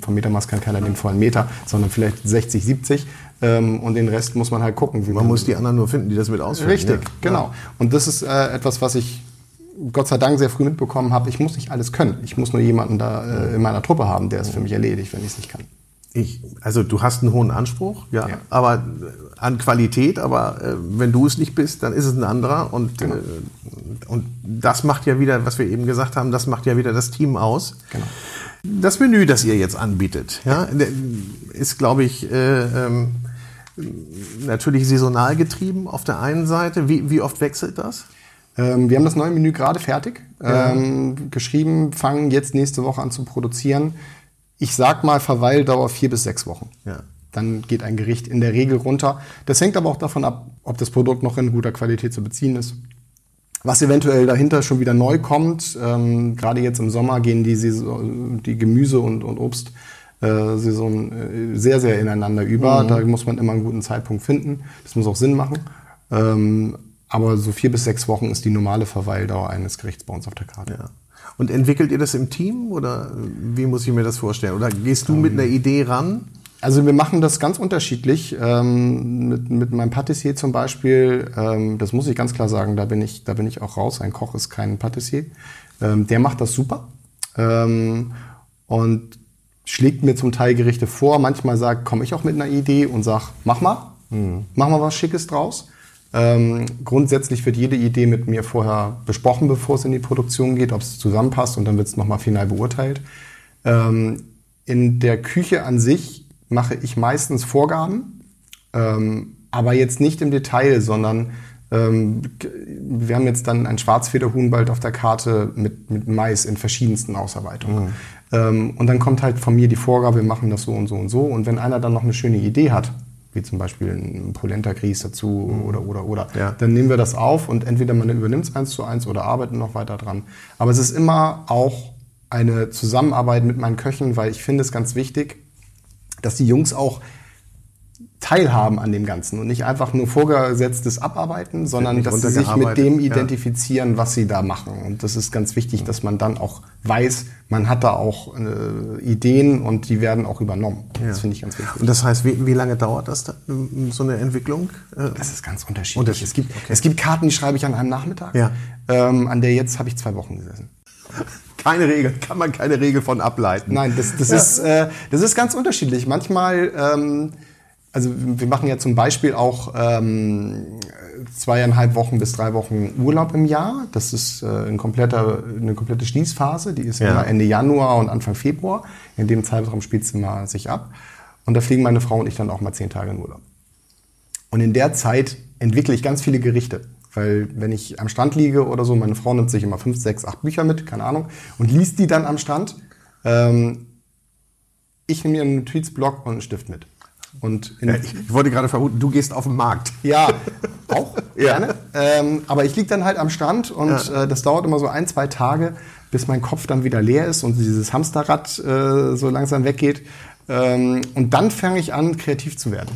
vom Metermaß kann keiner den vollen Meter, sondern vielleicht 60, 70. Ähm, und den Rest muss man halt gucken. man, man muss die anderen nur finden, die das mit ausführen. Richtig, ja. genau. Und das ist äh, etwas, was ich Gott sei Dank sehr früh mitbekommen habe. Ich muss nicht alles können. Ich muss nur jemanden da äh, in meiner Truppe haben, der es für mich erledigt, wenn ich es nicht kann. Ich, also du hast einen hohen Anspruch, ja, ja. aber äh, an Qualität, aber äh, wenn du es nicht bist, dann ist es ein anderer und genau. äh, und das macht ja wieder, was wir eben gesagt haben, das macht ja wieder das Team aus. Genau. Das Menü, das ihr jetzt anbietet, ja, ist glaube ich äh, ähm, natürlich saisonal getrieben auf der einen Seite. Wie, wie oft wechselt das? Ähm, wir haben das neue Menü gerade fertig, ja. ähm, geschrieben, fangen jetzt nächste Woche an zu produzieren ich sag mal, Verweildauer vier bis sechs Wochen. Ja. Dann geht ein Gericht in der Regel runter. Das hängt aber auch davon ab, ob das Produkt noch in guter Qualität zu beziehen ist. Was eventuell dahinter schon wieder neu kommt, ähm, gerade jetzt im Sommer gehen die, Saison, die Gemüse- und, und Obstsaison äh, sehr, sehr ineinander über. Mhm. Da muss man immer einen guten Zeitpunkt finden. Das muss auch Sinn machen. Ähm, aber so vier bis sechs Wochen ist die normale Verweildauer eines Gerichts bei uns auf der Karte. Ja. Und entwickelt ihr das im Team oder wie muss ich mir das vorstellen? Oder gehst du mit einer Idee ran? Also wir machen das ganz unterschiedlich. Ähm, mit, mit meinem Patissier zum Beispiel, ähm, das muss ich ganz klar sagen, da bin ich, da bin ich auch raus. Ein Koch ist kein Patissier. Ähm, der macht das super ähm, und schlägt mir zum Teil Gerichte vor. Manchmal sagt, komme ich auch mit einer Idee und sag, mach mal, mhm. mach mal was Schickes draus. Ähm, grundsätzlich wird jede Idee mit mir vorher besprochen, bevor es in die Produktion geht, ob es zusammenpasst und dann wird es nochmal final beurteilt. Ähm, in der Küche an sich mache ich meistens Vorgaben, ähm, aber jetzt nicht im Detail, sondern ähm, wir haben jetzt dann ein Schwarzfederhuhn bald auf der Karte mit, mit Mais in verschiedensten Ausarbeitungen. Mhm. Ähm, und dann kommt halt von mir die Vorgabe, wir machen das so und so und so. Und wenn einer dann noch eine schöne Idee hat, wie zum Beispiel ein Polenta-Grieß dazu mhm. oder, oder, oder. Ja. Dann nehmen wir das auf und entweder man übernimmt es eins zu eins oder arbeitet noch weiter dran. Aber es ist immer auch eine Zusammenarbeit mit meinen Köchen, weil ich finde es ganz wichtig, dass die Jungs auch teilhaben an dem Ganzen und nicht einfach nur vorgesetztes abarbeiten, sondern dass sie sich mit dem identifizieren, ja. was sie da machen. Und das ist ganz wichtig, dass man dann auch weiß, man hat da auch äh, Ideen und die werden auch übernommen. Ja. Das finde ich ganz wichtig. Und das heißt, wie, wie lange dauert das, da, so eine Entwicklung? Äh, das ist ganz unterschiedlich. unterschiedlich. Es, gibt, okay. es gibt Karten, die schreibe ich an einem Nachmittag. Ja. Ähm, an der jetzt habe ich zwei Wochen gesessen. <laughs> keine Regel, kann man keine Regel von ableiten. Nein, das, das, ja. ist, äh, das ist ganz unterschiedlich. Manchmal, ähm, also wir machen ja zum Beispiel auch ähm, zweieinhalb Wochen bis drei Wochen Urlaub im Jahr. Das ist äh, ein kompletter, eine komplette Schließphase, die ist ja. immer Ende Januar und Anfang Februar. In dem Zeitraum spielt es immer sich ab. Und da fliegen meine Frau und ich dann auch mal zehn Tage in Urlaub. Und in der Zeit entwickle ich ganz viele Gerichte. Weil wenn ich am Strand liege oder so, meine Frau nimmt sich immer fünf, sechs, acht Bücher mit, keine Ahnung, und liest die dann am Strand. Ähm, ich nehme mir einen Notizblock und einen Stift mit. Und ja, ich, ich, wollte gerade vermuten, du gehst auf den Markt. Ja, <laughs> auch gerne. Ähm, aber ich liege dann halt am Strand und ja. äh, das dauert immer so ein, zwei Tage, bis mein Kopf dann wieder leer ist und dieses Hamsterrad äh, so langsam weggeht. Ähm, und dann fange ich an, kreativ zu werden.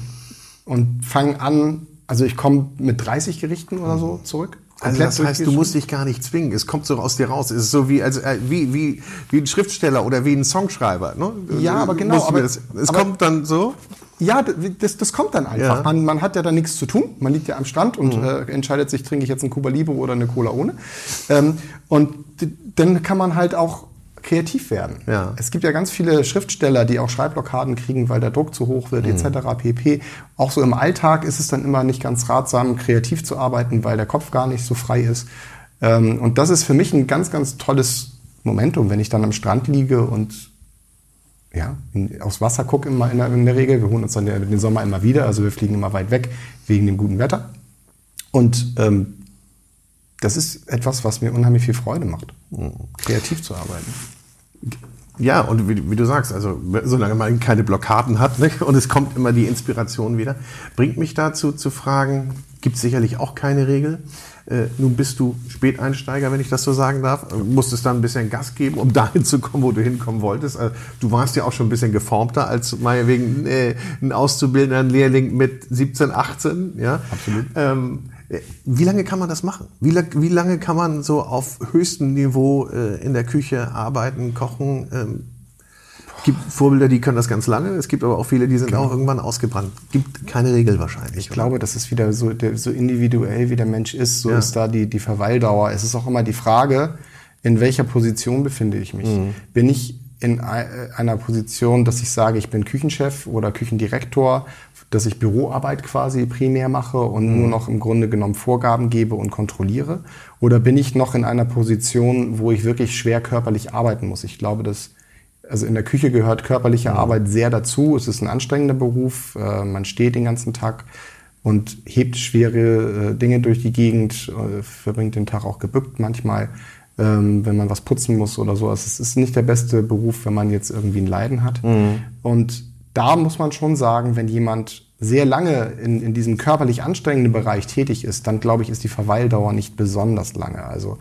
Und fange an, also ich komme mit 30 Gerichten oder so zurück. Also das heißt, du musst dich gar nicht zwingen. Es kommt so aus dir raus. Es ist so wie, also, äh, wie, wie, wie ein Schriftsteller oder wie ein Songschreiber. Ne? Ja, aber genau. Aber, das, es aber, kommt dann so. Ja, das, das kommt dann einfach. Ja. Man, man hat ja dann nichts zu tun. Man liegt ja am Strand und mhm. äh, entscheidet sich, trinke ich jetzt einen Cuba Libre oder eine Cola ohne. Ähm, und dann kann man halt auch kreativ werden. Ja. Es gibt ja ganz viele Schriftsteller, die auch Schreibblockaden kriegen, weil der Druck zu hoch wird, mhm. etc. pp. Auch so im Alltag ist es dann immer nicht ganz ratsam, kreativ zu arbeiten, weil der Kopf gar nicht so frei ist. Ähm, und das ist für mich ein ganz, ganz tolles Momentum, wenn ich dann am Strand liege und ja, in, aufs Wasser gucke immer in der, in der Regel. Wir holen uns dann den Sommer immer wieder, also wir fliegen immer weit weg wegen dem guten Wetter. Und ähm, das ist etwas, was mir unheimlich viel Freude macht, kreativ zu arbeiten. Ja, und wie, wie, du sagst, also solange man keine Blockaden hat ne, und es kommt immer die Inspiration wieder, bringt mich dazu zu fragen, gibt es sicherlich auch keine Regel. Äh, nun bist du Späteinsteiger, wenn ich das so sagen darf. Musstest dann ein bisschen Gas geben, um <laughs> dahin zu kommen, wo du hinkommen wolltest. Also, du warst ja auch schon ein bisschen geformter als meinetwegen äh, ein auszubildender Lehrling mit 17, 18. Ja? Absolut. Ähm, wie lange kann man das machen? Wie, wie lange kann man so auf höchstem Niveau äh, in der Küche arbeiten, kochen? Ähm, gibt Vorbilder, die können das ganz lange. Es gibt aber auch viele, die sind genau. auch irgendwann ausgebrannt. Gibt keine Regel wahrscheinlich. Ich oder? glaube, das ist wieder so, so individuell, wie der Mensch ist. So ja. ist da die, die Verweildauer. Es ist auch immer die Frage, in welcher Position befinde ich mich? Mhm. Bin ich in einer Position, dass ich sage, ich bin Küchenchef oder Küchendirektor dass ich Büroarbeit quasi primär mache und mhm. nur noch im Grunde genommen Vorgaben gebe und kontrolliere? Oder bin ich noch in einer Position, wo ich wirklich schwer körperlich arbeiten muss? Ich glaube, dass also in der Küche gehört körperliche mhm. Arbeit sehr dazu. Es ist ein anstrengender Beruf. Äh, man steht den ganzen Tag und hebt schwere äh, Dinge durch die Gegend, äh, verbringt den Tag auch gebückt manchmal, ähm, wenn man was putzen muss oder so. Also es ist nicht der beste Beruf, wenn man jetzt irgendwie ein Leiden hat. Mhm. Und da muss man schon sagen, wenn jemand sehr lange in, in diesem körperlich anstrengenden Bereich tätig ist, dann glaube ich, ist die Verweildauer nicht besonders lange. Also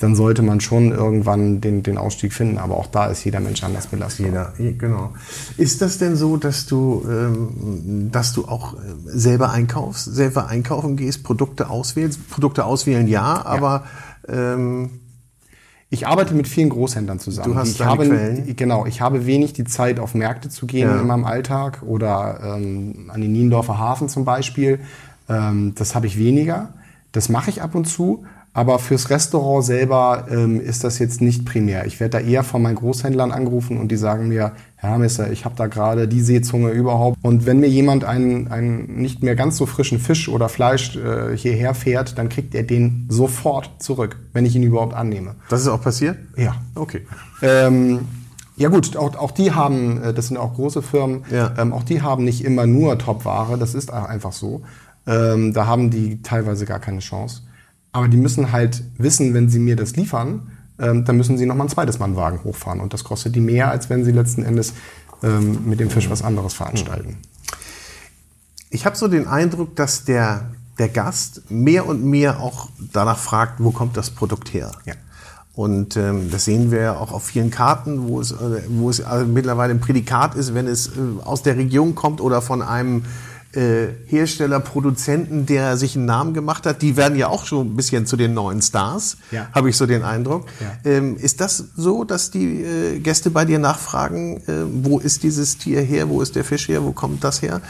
dann sollte man schon irgendwann den, den Ausstieg finden. Aber auch da ist jeder Mensch anders belastet. Jeder, genau. Ist das denn so, dass du, ähm, dass du auch äh, selber einkaufst, selber einkaufen gehst, Produkte auswählst? Produkte auswählen ja, aber ja. Ähm, ich arbeite mit vielen Großhändlern zusammen. Du hast ich habe, Quellen. Genau, ich habe wenig die Zeit, auf Märkte zu gehen ja. in meinem Alltag oder ähm, an den Niendorfer Hafen zum Beispiel. Ähm, das habe ich weniger. Das mache ich ab und zu, aber fürs Restaurant selber ähm, ist das jetzt nicht primär. Ich werde da eher von meinen Großhändlern angerufen und die sagen mir, Herr Messer, ich habe da gerade die Seezunge überhaupt. Und wenn mir jemand einen, einen nicht mehr ganz so frischen Fisch oder Fleisch äh, hierher fährt, dann kriegt er den sofort zurück, wenn ich ihn überhaupt annehme. Das ist auch passiert? Ja. Okay. Ähm, ja gut, auch, auch die haben, äh, das sind auch große Firmen, ja. ähm, auch die haben nicht immer nur Top-Ware, das ist einfach so. Ähm, da haben die teilweise gar keine Chance. Aber die müssen halt wissen, wenn sie mir das liefern, ähm, dann müssen sie nochmal ein zweites Mal einen Wagen hochfahren. Und das kostet die mehr, als wenn sie letzten Endes ähm, mit dem Fisch was anderes veranstalten. Ich habe so den Eindruck, dass der, der Gast mehr und mehr auch danach fragt, wo kommt das Produkt her? Ja. Und ähm, das sehen wir ja auch auf vielen Karten, wo es, äh, wo es also mittlerweile ein Prädikat ist, wenn es äh, aus der Region kommt oder von einem äh, Hersteller, Produzenten, der sich einen Namen gemacht hat, die werden ja auch schon ein bisschen zu den neuen Stars, ja. habe ich so den Eindruck. Ja. Ähm, ist das so, dass die äh, Gäste bei dir nachfragen, äh, wo ist dieses Tier her, wo ist der Fisch her, wo kommt das her?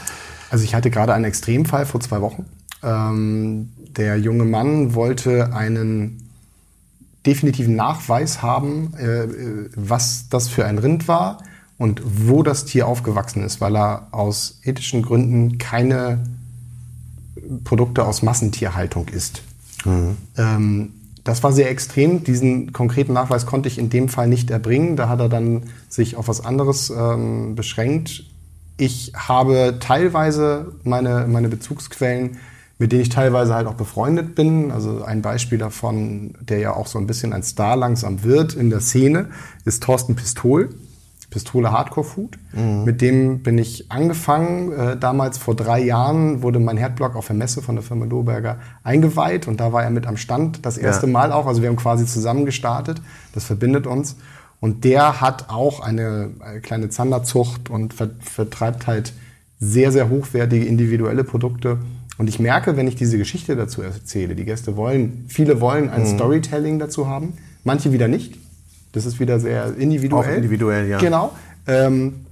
Also ich hatte gerade einen Extremfall vor zwei Wochen. Ähm, der junge Mann wollte einen definitiven Nachweis haben, äh, was das für ein Rind war und wo das Tier aufgewachsen ist, weil er aus ethischen Gründen keine Produkte aus Massentierhaltung isst. Mhm. Ähm, das war sehr extrem. Diesen konkreten Nachweis konnte ich in dem Fall nicht erbringen. Da hat er dann sich auf was anderes ähm, beschränkt. Ich habe teilweise meine, meine Bezugsquellen, mit denen ich teilweise halt auch befreundet bin. Also ein Beispiel davon, der ja auch so ein bisschen ein Star langsam wird in der Szene, ist Thorsten Pistol. Pistole Hardcore Food. Mhm. Mit dem bin ich angefangen. Äh, damals vor drei Jahren wurde mein Herdblock auf der Messe von der Firma Lohberger eingeweiht und da war er mit am Stand das erste ja. Mal auch. Also wir haben quasi zusammen gestartet. Das verbindet uns. Und der hat auch eine, eine kleine Zanderzucht und ver vertreibt halt sehr, sehr hochwertige individuelle Produkte. Und ich merke, wenn ich diese Geschichte dazu erzähle, die Gäste wollen, viele wollen ein mhm. Storytelling dazu haben, manche wieder nicht. Das ist wieder sehr individuell. Auch individuell, ja. Genau. Ähm,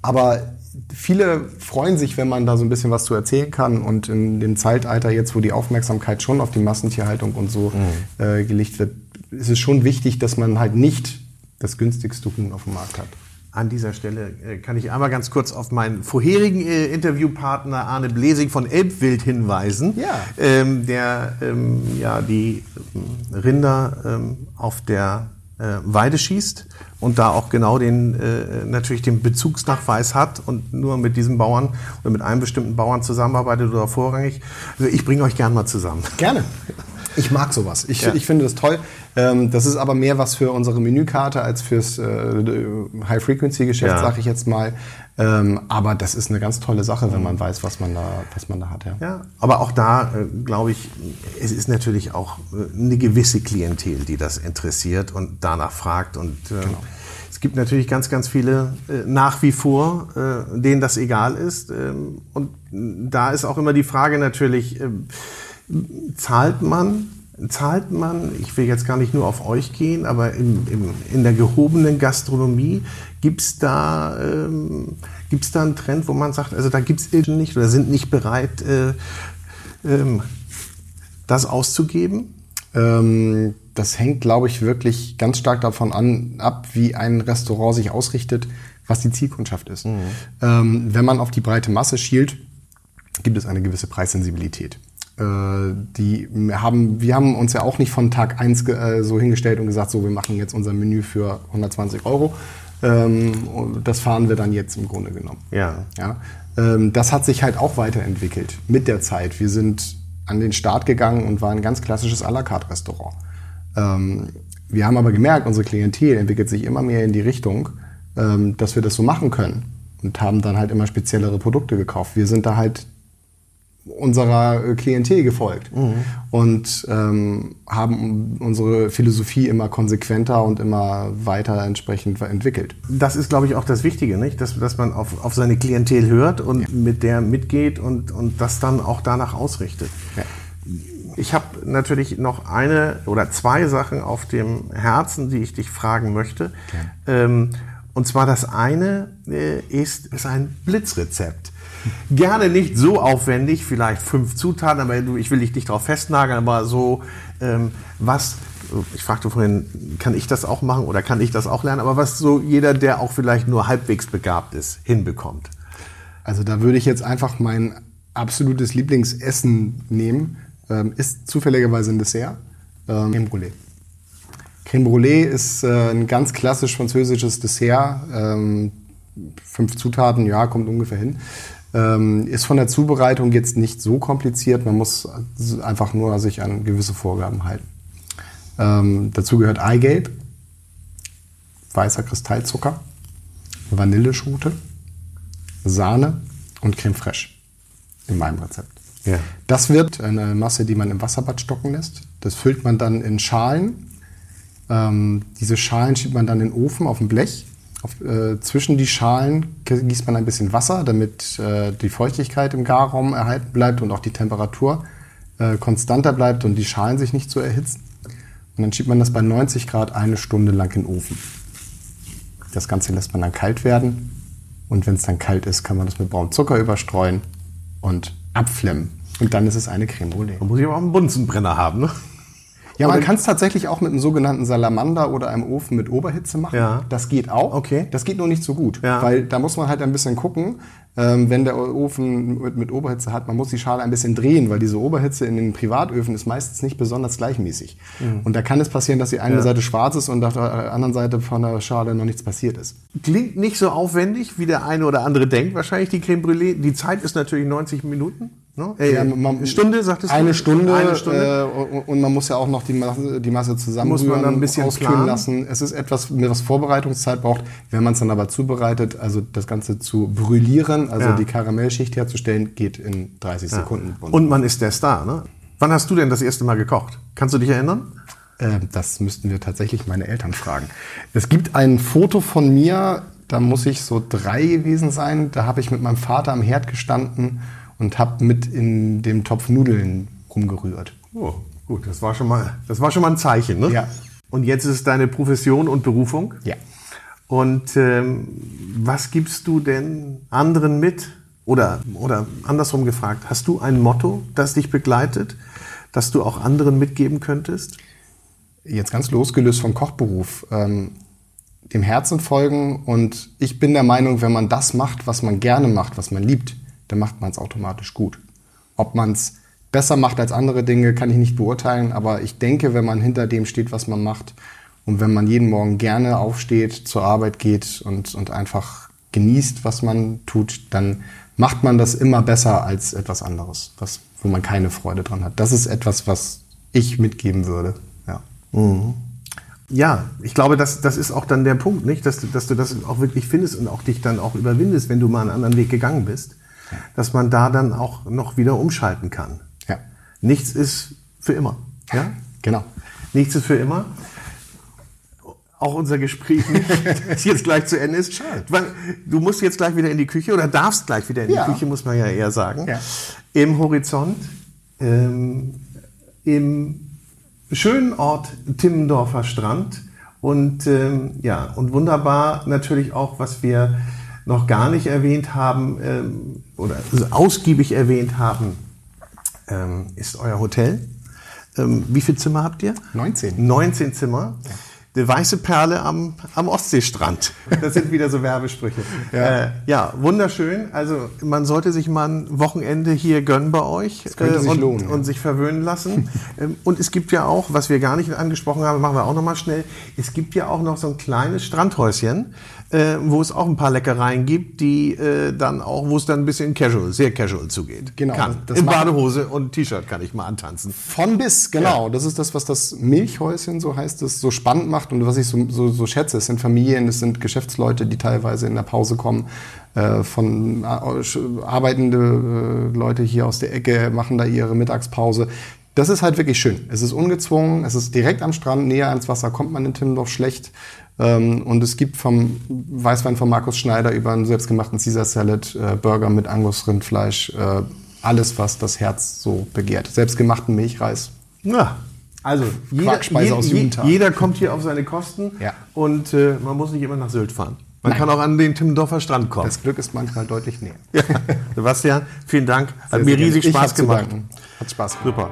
aber viele freuen sich, wenn man da so ein bisschen was zu erzählen kann. Und in dem Zeitalter jetzt, wo die Aufmerksamkeit schon auf die Massentierhaltung und so mhm. äh, gelegt wird, ist es schon wichtig, dass man halt nicht das günstigste Huhn auf dem Markt hat. An dieser Stelle äh, kann ich einmal ganz kurz auf meinen vorherigen äh, Interviewpartner Arne Blesing von Elbwild hinweisen, ja. ähm, der ähm, ja die ähm, Rinder ähm, auf der Weide schießt und da auch genau den äh, natürlich den Bezugsnachweis hat und nur mit diesem Bauern oder mit einem bestimmten Bauern zusammenarbeitet oder vorrangig. Also ich bringe euch gern mal zusammen. Gerne. Ich mag sowas. Ich, ja. ich finde das toll. Ähm, das ist aber mehr was für unsere Menükarte als fürs äh, High-Frequency-Geschäft, ja. sage ich jetzt mal. Ähm, aber das ist eine ganz tolle Sache, wenn man weiß, was man da, was man da hat. Ja, ja aber auch da äh, glaube ich, es ist natürlich auch äh, eine gewisse Klientel, die das interessiert und danach fragt. Und äh, genau. es gibt natürlich ganz, ganz viele äh, nach wie vor, äh, denen das egal ist. Ähm, und da ist auch immer die Frage natürlich, ähm, zahlt man zahlt man, ich will jetzt gar nicht nur auf euch gehen, aber im, im, in der gehobenen Gastronomie gibt es da, ähm, gibt's da einen Trend, wo man sagt, also da gibt es nicht oder sind nicht bereit, äh, ähm, das auszugeben? Ähm, das hängt, glaube ich, wirklich ganz stark davon an, ab, wie ein Restaurant sich ausrichtet, was die Zielkundschaft ist. Mhm. Ähm, wenn man auf die breite Masse schielt, gibt es eine gewisse Preissensibilität. Äh, die haben, wir haben uns ja auch nicht von Tag 1 äh, so hingestellt und gesagt, so, wir machen jetzt unser Menü für 120 Euro. Ähm, das fahren wir dann jetzt im Grunde genommen. Ja. ja? Ähm, das hat sich halt auch weiterentwickelt mit der Zeit. Wir sind an den Start gegangen und waren ein ganz klassisches à la carte Restaurant. Ähm, wir haben aber gemerkt, unsere Klientel entwickelt sich immer mehr in die Richtung, dass wir das so machen können und haben dann halt immer speziellere Produkte gekauft. Wir sind da halt unserer Klientel gefolgt mhm. und ähm, haben unsere Philosophie immer konsequenter und immer weiter entsprechend entwickelt. Das ist, glaube ich, auch das Wichtige, nicht? Dass, dass man auf, auf seine Klientel hört und ja. mit der mitgeht und, und das dann auch danach ausrichtet. Ja. Ich habe natürlich noch eine oder zwei Sachen auf dem Herzen, die ich dich fragen möchte. Ähm, und zwar das eine äh, ist, ist ein Blitzrezept. Gerne nicht so aufwendig, vielleicht fünf Zutaten, aber ich will dich nicht darauf festnageln, aber so, ähm, was, ich fragte vorhin, kann ich das auch machen oder kann ich das auch lernen, aber was so jeder, der auch vielleicht nur halbwegs begabt ist, hinbekommt. Also da würde ich jetzt einfach mein absolutes Lieblingsessen nehmen, ähm, ist zufälligerweise ein Dessert, ähm, Creme Brûlée. Creme Brûlée ist äh, ein ganz klassisch französisches Dessert. Ähm, fünf Zutaten, ja, kommt ungefähr hin. Ähm, ist von der Zubereitung jetzt nicht so kompliziert. Man muss einfach nur sich an gewisse Vorgaben halten. Ähm, dazu gehört Eigelb, weißer Kristallzucker, Vanilleschote, Sahne und Creme fraiche in meinem Rezept. Ja. Das wird eine Masse, die man im Wasserbad stocken lässt. Das füllt man dann in Schalen. Ähm, diese Schalen schiebt man dann in den Ofen auf dem Blech auf, äh, zwischen die Schalen gießt man ein bisschen Wasser, damit äh, die Feuchtigkeit im Garraum erhalten bleibt und auch die Temperatur äh, konstanter bleibt und die Schalen sich nicht so erhitzen. Und dann schiebt man das bei 90 Grad eine Stunde lang in den Ofen. Das Ganze lässt man dann kalt werden. Und wenn es dann kalt ist, kann man das mit braunem Zucker überstreuen und abflemmen. Und dann ist es eine Creme Brûlée. Man muss ich aber auch einen Bunsenbrenner haben, ne? Ja, man kann es tatsächlich auch mit einem sogenannten Salamander oder einem Ofen mit Oberhitze machen. Ja. Das geht auch. Okay. Das geht nur nicht so gut, Ja. weil da muss man halt ein bisschen gucken, ähm, wenn der Ofen mit, mit Oberhitze hat, man muss die Schale ein bisschen drehen, weil diese Oberhitze in den Privatöfen ist meistens nicht besonders gleichmäßig. Und da kann es passieren, dass die eine Mhm. Ja. Seite schwarz ist und auf der anderen Seite von der Schale noch nichts passiert ist. Klingt nicht so aufwendig, wie der eine oder andere denkt, wahrscheinlich die Creme Brûlée. Die Zeit ist natürlich 90 Minuten. Ne? Äh, Ja, man- eine Stunde, sagtest du? Eine Stunde, Eine Stunde. Äh, und- und man muss ja auch noch die Masse, die Masse zusammenrühren, Muss man dann ein bisschen auskühlen planen? lassen. Es ist etwas, was Vorbereitungszeit braucht. Wenn man es dann aber zubereitet, also das Ganze zu brülieren, also Ja. die Karamellschicht herzustellen, geht in 30 Sekunden. Und man ist der Star. Ne? Wann hast du denn das erste Mal gekocht? Kannst du dich erinnern? Äh, das müssten wir tatsächlich meine Eltern fragen. Es gibt ein Foto von mir, da muss ich so drei gewesen sein. Da habe ich mit meinem Vater am Herd gestanden und habe mit in dem Topf Nudeln rumgerührt. Oh, gut, das war schon mal, das war schon mal ein Zeichen. Ne? Ja. Und jetzt ist es deine Profession und Berufung. Ja. Und ähm, was gibst du denn anderen mit? Oder, oder andersrum gefragt, hast du ein Motto, das dich begleitet, das du auch anderen mitgeben könntest? jetzt ganz losgelöst vom Kochberuf, ähm, dem Herzen folgen. Und ich bin der Meinung, wenn man das macht, was man gerne macht, was man liebt, dann macht man es automatisch gut. Ob man es besser macht als andere Dinge, kann ich nicht beurteilen. Aber ich denke, wenn man hinter dem steht, was man macht, und wenn man jeden Morgen gerne aufsteht, zur Arbeit geht und, und einfach genießt, was man tut, dann macht man das immer besser als etwas anderes, was, wo man keine Freude dran hat. Das ist etwas, was ich mitgeben würde. Ja. Ja, ich glaube, das, das ist auch dann der Punkt, nicht? Dass dass du das auch wirklich findest und auch dich dann auch überwindest, wenn du mal einen anderen Weg gegangen bist, dass man da dann auch noch wieder umschalten kann. Ja. Nichts ist für immer. Ja? Genau. Nichts ist für immer. Auch unser Gespräch <laughs> das jetzt gleich zu Ende ist. Weil Du musst jetzt gleich wieder in die Küche oder darfst gleich wieder in die Ja. Küche, muss man ja eher sagen. Ja. Im Horizont, ähm, im schönen Ort Timmendorfer Strand und ähm, ja und wunderbar natürlich auch, was wir noch gar nicht erwähnt haben ähm, oder ausgiebig erwähnt haben, ähm, ist euer Hotel. Ähm, wie viele Zimmer habt ihr? 19. 19 Zimmer. Die weiße Perle am, am Ostseestrand. <laughs> Das sind wieder so Werbesprüche. Ja. Äh, ja, wunderschön. Also man sollte sich mal ein Wochenende hier gönnen bei euch könnte sich und, lohnen, ja. und sich verwöhnen lassen. <laughs> Ähm, und es gibt ja auch, was wir gar nicht angesprochen haben, machen wir auch nochmal schnell, es gibt ja auch noch so ein kleines Strandhäuschen, äh, wo es auch ein paar Leckereien gibt, die äh, dann auch, wo es dann ein bisschen casual, sehr casual zugeht. Genau, Kann. das In Badehose und T-Shirt kann ich mal antanzen. Von bis, genau. Das ist das, was das Milchhäuschen, so heißt es, so spannend macht und was ich so, so, so schätze. Es sind Familien, es sind Geschäftsleute, die teilweise in der Pause kommen, äh, von äh, arbeitende äh, Leute hier aus der Ecke, machen da ihre Mittagspause. Das ist halt wirklich schön. Es ist ungezwungen, es ist direkt am Strand, näher ans Wasser kommt man in Timmendorf schlecht. Ähm, und es gibt vom Weißwein von Markus Schneider über einen selbstgemachten Caesar Salad, äh, Burger mit Angus-Rindfleisch, äh, alles, was das Herz so begehrt. Selbstgemachten Milchreis. Ja, also jeder, Quarkspeise je- aus je- Judental. jeder kommt hier auf seine Kosten Ja. und äh, man muss nicht immer nach Sylt fahren. Man kann auch an den Timmendorfer Strand kommen. Das Glück ist manchmal deutlich näher. <laughs> Ja. Sebastian, vielen Dank. Hat Sehr, mir sehr riesig Spaß gemacht. Hat Spaß gemacht. Super.